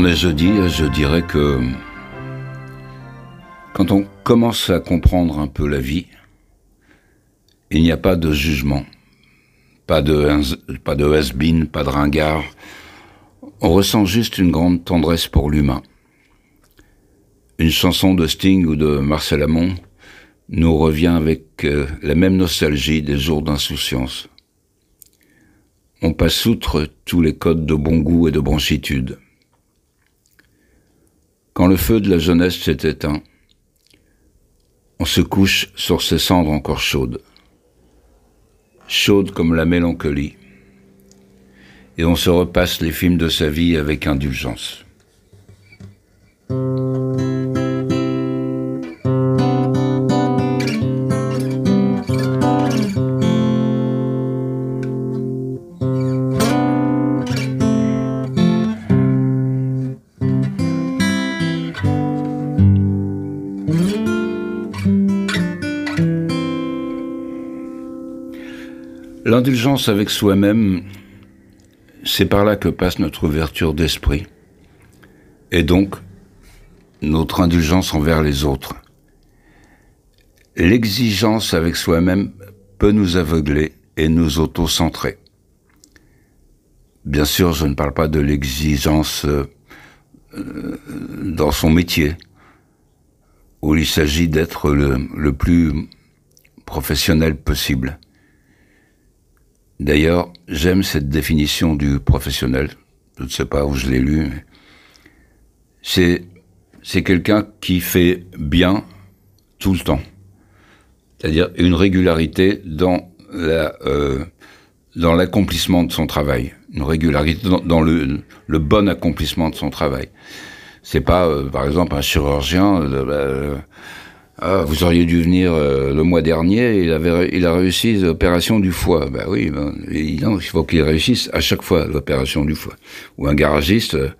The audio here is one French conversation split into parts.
On est jeudi je dirais que quand on commence à comprendre un peu la vie, il n'y a pas de jugement, pas de, pas has-been, pas de ringard. On ressent juste une grande tendresse pour l'humain. Une chanson de Sting ou de Marcel Amont nous revient avec euh, la même nostalgie des jours d'insouciance. On passe outre tous les codes de bon goût et de branchitude. Quand le feu de la jeunesse s'est éteint, on se couche sur ces cendres encore chaudes, chaudes comme la mélancolie, et on se repasse les films de sa vie avec indulgence. L'indulgence avec soi-même, c'est par là que passe notre ouverture d'esprit, et donc notre indulgence envers les autres. L'exigence avec soi-même peut nous aveugler et nous auto-centrer. Bien sûr, je ne parle pas de l'exigence euh, dans son métier, où il s'agit d'être le, le plus professionnel possible. D'ailleurs, j'aime cette définition du professionnel. Je ne sais pas où je l'ai lu. C'est, c'est quelqu'un qui fait bien tout le temps. C'est-à-dire une régularité dans la, euh, dans l'accomplissement de son travail. Une régularité dans, le, le, bon accomplissement de son travail. C'est pas, euh, par exemple, un chirurgien, euh, ah, vous auriez dû venir euh, le mois dernier, il, avait, il a réussi l'opération du foie. Ben oui, ben, il faut qu'il réussisse à chaque fois l'opération du foie. Ou un garagiste euh,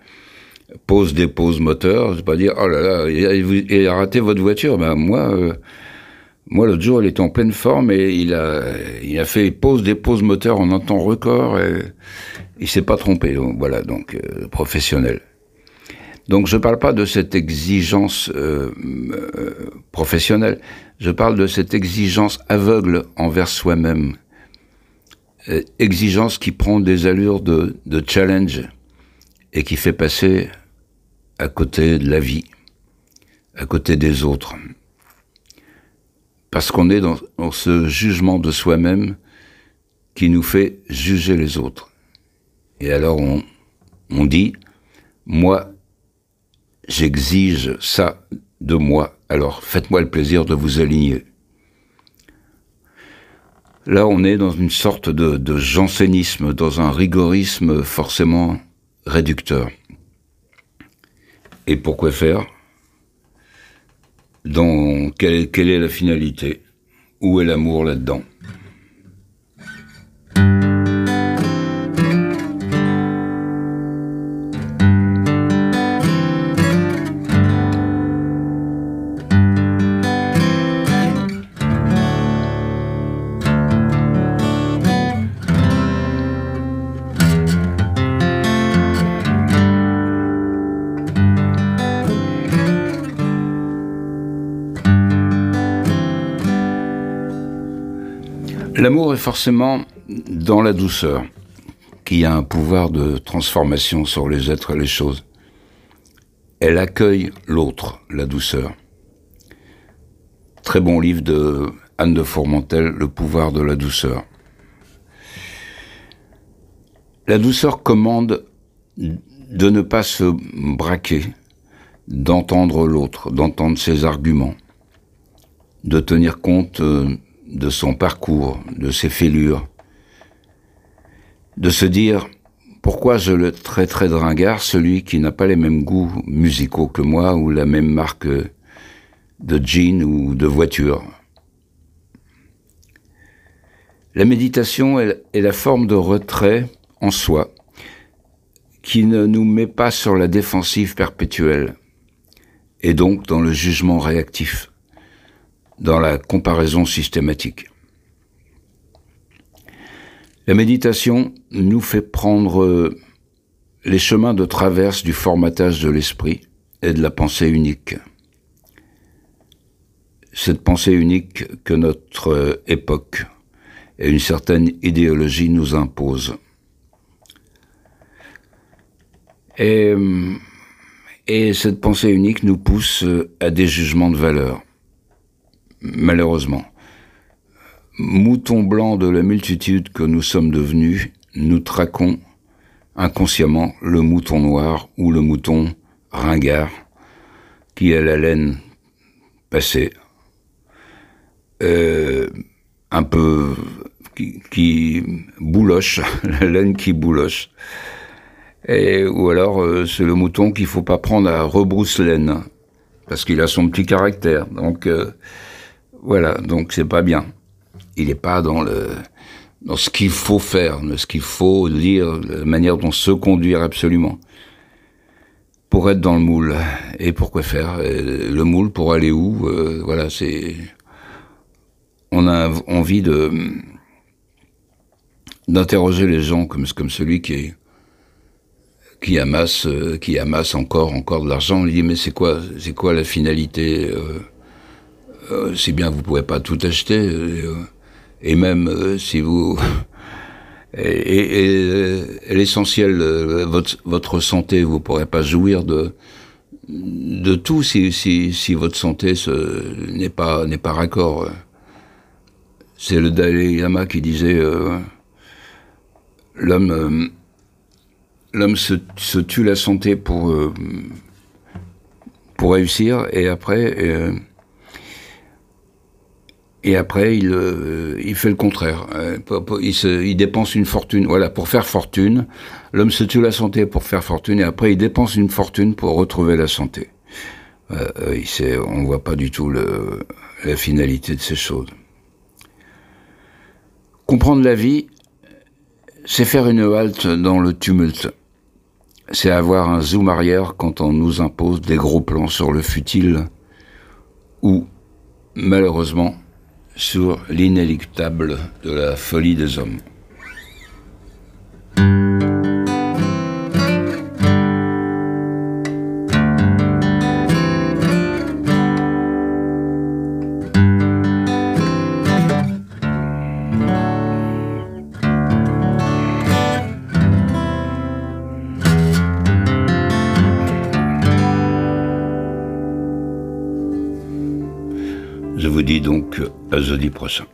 pose, dépose moteur, c'est pas dire, oh là là, il a, raté votre voiture. Ben moi, euh, moi l'autre jour, il était en pleine forme et il a, il a fait pose, dépose moteur en un temps record et il s'est pas trompé. Donc, voilà, donc professionnel. Donc je ne parle pas de cette exigence euh, euh, professionnelle, je parle de cette exigence aveugle envers soi-même, euh, exigence qui prend des allures de, challenge et qui fait passer à côté de la vie, à côté des autres. Parce qu'on est dans, ce jugement de soi-même qui nous fait juger les autres. Et alors on dit, moi, j'exige ça de moi, alors faites-moi le plaisir de vous aligner. Là, on est dans une sorte de, jansénisme, dans un rigorisme forcément réducteur. Et pourquoi faire? Dans, quelle est la finalité? Où est l'amour là-dedans? L'amour est forcément dans la douceur, qui a un pouvoir de transformation sur les êtres et les choses. Elle accueille l'autre, la douceur. Très bon livre de Anne de Fourmentel, Le pouvoir de la douceur. La douceur commande de ne pas se braquer, d'entendre l'autre, d'entendre ses arguments, de tenir compte euh, de son parcours, de ses fêlures, de se dire pourquoi je le traiterais de ringard, celui qui n'a pas les mêmes goûts musicaux que moi ou la même marque de jean ou de voiture. La méditation est la forme de retrait en soi qui ne nous met pas sur la défensive perpétuelle et donc dans le jugement réactif dans la comparaison systématique. La méditation nous fait prendre les chemins de traverse du formatage de l'esprit et de la pensée unique. Cette pensée unique que notre époque et une certaine idéologie nous imposent. Et, et cette pensée unique nous pousse à des jugements de valeur. Malheureusement. Mouton blanc de la multitude que nous sommes devenus, nous traquons inconsciemment le mouton noir ou le mouton ringard qui a la laine passée, euh, un peu qui, bouloche, la laine qui bouloche. Ou alors euh, c'est le mouton qu'il faut pas prendre à rebrousse-laine parce qu'il a son petit caractère. Donc euh, voilà, donc c'est pas bien. Il n'est pas dans le dans ce qu'il faut faire, ce qu'il faut dire, la manière dont se conduire absolument pour être dans le moule. Et pourquoi faire Le moule pour aller où euh, Voilà, c'est. On a envie de d'interroger les gens comme celui qui amasse euh, qui amasse encore encore de l'argent. On lui dit mais c'est quoi c'est quoi la finalité euh, euh, C'est bien vous pouvez pas tout acheter euh, et même euh, si vous et, et, l'essentiel, euh, votre, votre santé, vous pourrez pas jouir de de tout si, si, si votre santé n'est pas pas raccord. C'est le Dalai Lama qui disait l'homme l'homme se, se, tue la santé pour pour réussir et après et après il, euh, il fait le contraire. Euh, il, se, il dépense une fortune. Voilà, pour faire fortune, l'homme se tue la santé pour faire fortune, et après il dépense une fortune pour retrouver la santé. Euh, on voit pas du tout la finalité de ces choses. Comprendre la vie, c'est faire une halte dans le tumulte. C'est avoir un zoom arrière quand on nous impose des gros plans sur le futile ou, malheureusement, sur l'inéluctable de la folie des hommes. Je vous dis donc à jeudi prochain.